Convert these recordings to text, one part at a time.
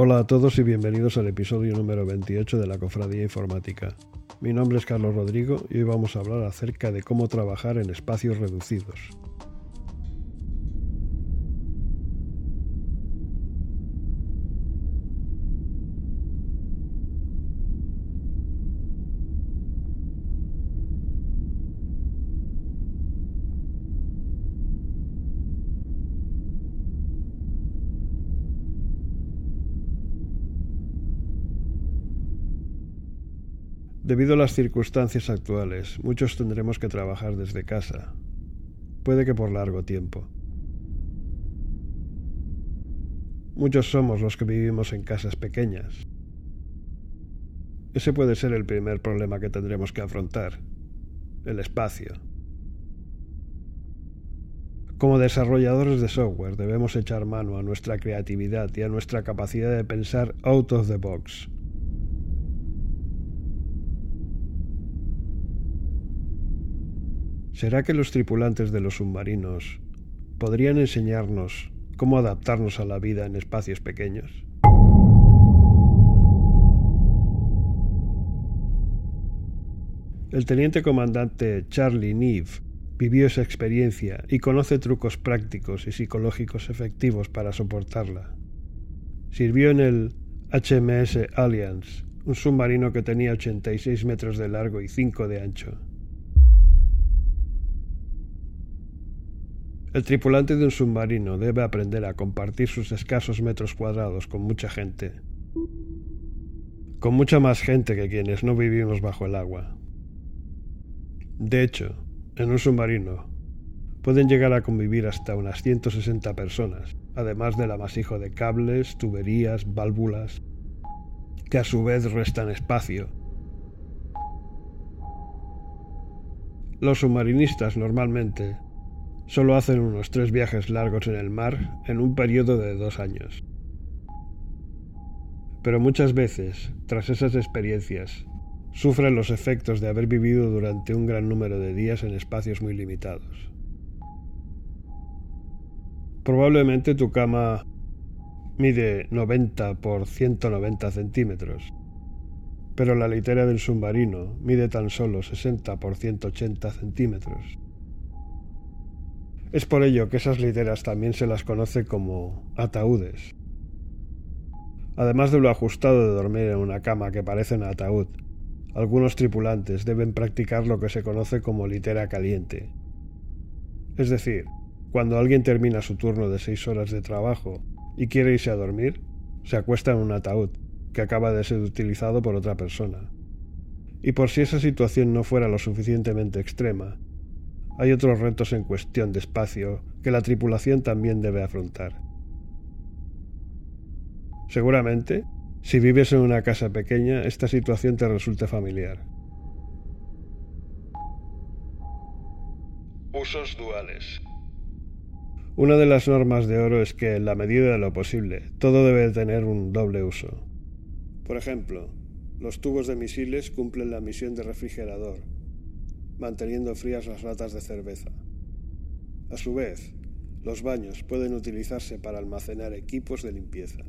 Hola a todos y bienvenidos al episodio número 28 de la Cofradía Informática. Mi nombre es Carlos Rodrigo y hoy vamos a hablar acerca de cómo trabajar en espacios reducidos. Debido a las circunstancias actuales, muchos tendremos que trabajar desde casa. Puede que por largo tiempo. Muchos somos los que vivimos en casas pequeñas. Ese puede ser el primer problema que tendremos que afrontar, el espacio. Como desarrolladores de software debemos echar mano a nuestra creatividad y a nuestra capacidad de pensar out of the box ¿Será que los tripulantes de los submarinos podrían enseñarnos cómo adaptarnos a la vida en espacios pequeños? El teniente comandante Charlie Neve vivió esa experiencia y conoce trucos prácticos y psicológicos efectivos para soportarla. Sirvió en el HMS Alliance, un submarino que tenía 86 metros de largo y 5 de ancho. El tripulante de un submarino debe aprender a compartir sus escasos metros cuadrados con mucha gente. Con mucha más gente que quienes no vivimos bajo el agua. De hecho, en un submarino pueden llegar a convivir hasta unas 160 personas, además del amasijo de cables, tuberías, válvulas, que a su vez restan espacio. Los submarinistas normalmente solo hacen unos tres viajes largos en el mar en un periodo de dos años. Pero muchas veces, tras esas experiencias, sufren los efectos de haber vivido durante un gran número de días en espacios muy limitados. Probablemente tu cama mide 90 por 190 centímetros, pero la litera del submarino mide tan solo 60 por 180 centímetros. Es por ello que esas literas también se las conoce como ataúdes. Además de lo ajustado de dormir en una cama que parece un ataúd, algunos tripulantes deben practicar lo que se conoce como litera caliente. Es decir, cuando alguien termina su turno de seis horas de trabajo y quiere irse a dormir, se acuesta en un ataúd que acaba de ser utilizado por otra persona. Y por si esa situación no fuera lo suficientemente extrema, hay otros retos en cuestión de espacio que la tripulación también debe afrontar. Seguramente, si vives en una casa pequeña, esta situación te resulte familiar. Usos duales. Una de las normas de oro es que, en la medida de lo posible, todo debe tener un doble uso. Por ejemplo, los tubos de misiles cumplen la misión de refrigerador, manteniendo frías las latas de cerveza. A su vez, los baños pueden utilizarse para almacenar equipos de limpieza.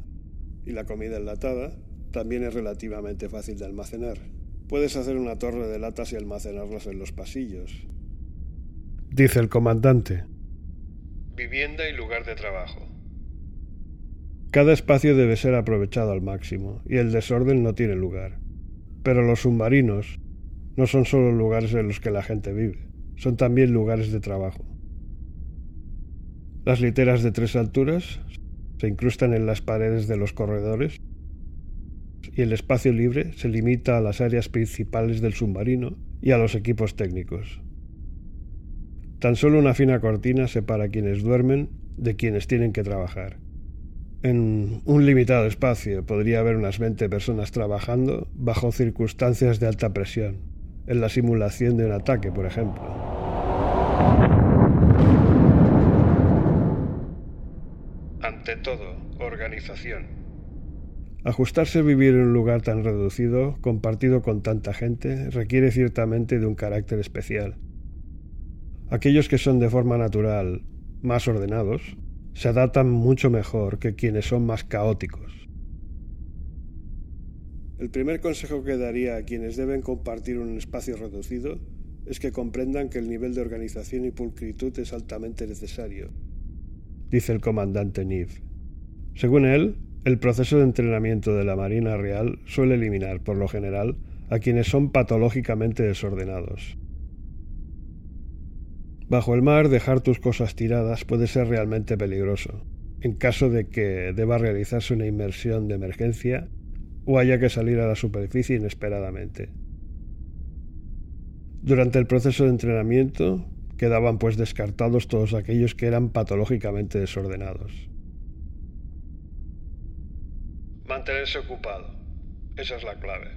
Y la comida enlatada también es relativamente fácil de almacenar. Puedes hacer una torre de latas y almacenarlas en los pasillos. Dice el comandante. Vivienda y lugar de trabajo. Cada espacio debe ser aprovechado al máximo y el desorden no tiene lugar. Pero los submarinos no son solo lugares en los que la gente vive, son también lugares de trabajo. Las literas de tres alturas se incrustan en las paredes de los corredores y el espacio libre se limita a las áreas principales del submarino y a los equipos técnicos. Tan solo una fina cortina separa a quienes duermen de quienes tienen que trabajar. En un limitado espacio podría haber unas 20 personas trabajando bajo circunstancias de alta presión, en la simulación de un ataque, por ejemplo. Ante todo, organización. Ajustarse a vivir en un lugar tan reducido, compartido con tanta gente, requiere ciertamente de un carácter especial. Aquellos que son de forma natural más ordenados se adaptan mucho mejor que quienes son más caóticos. El primer consejo que daría a quienes deben compartir un espacio reducido es que comprendan que el nivel de organización y pulcritud es altamente necesario, dice el comandante Neve. Según él, el proceso de entrenamiento de la Marina Real suele eliminar, por lo general, a quienes son patológicamente desordenados. Bajo el mar, dejar tus cosas tiradas puede ser realmente peligroso, en caso de que deba realizarse una inmersión de emergencia o haya que salir a la superficie inesperadamente. Durante el proceso de entrenamiento, quedaban pues descartados todos aquellos que eran patológicamente desordenados. Mantenerse ocupado. Esa es la clave.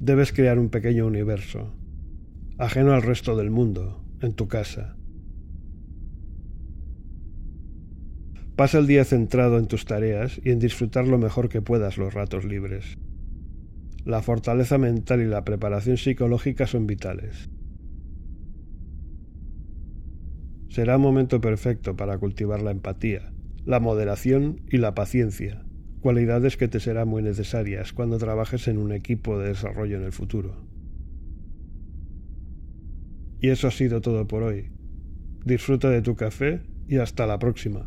Debes crear un pequeño universo, ajeno al resto del mundo, en tu casa. Pasa el día centrado en tus tareas y en disfrutar lo mejor que puedas los ratos libres. La fortaleza mental y la preparación psicológica son vitales. Será un momento perfecto para cultivar la empatía, la moderación y la paciencia, cualidades que te serán muy necesarias cuando trabajes en un equipo de desarrollo en el futuro. Y eso ha sido todo por hoy. Disfruta de tu café y hasta la próxima.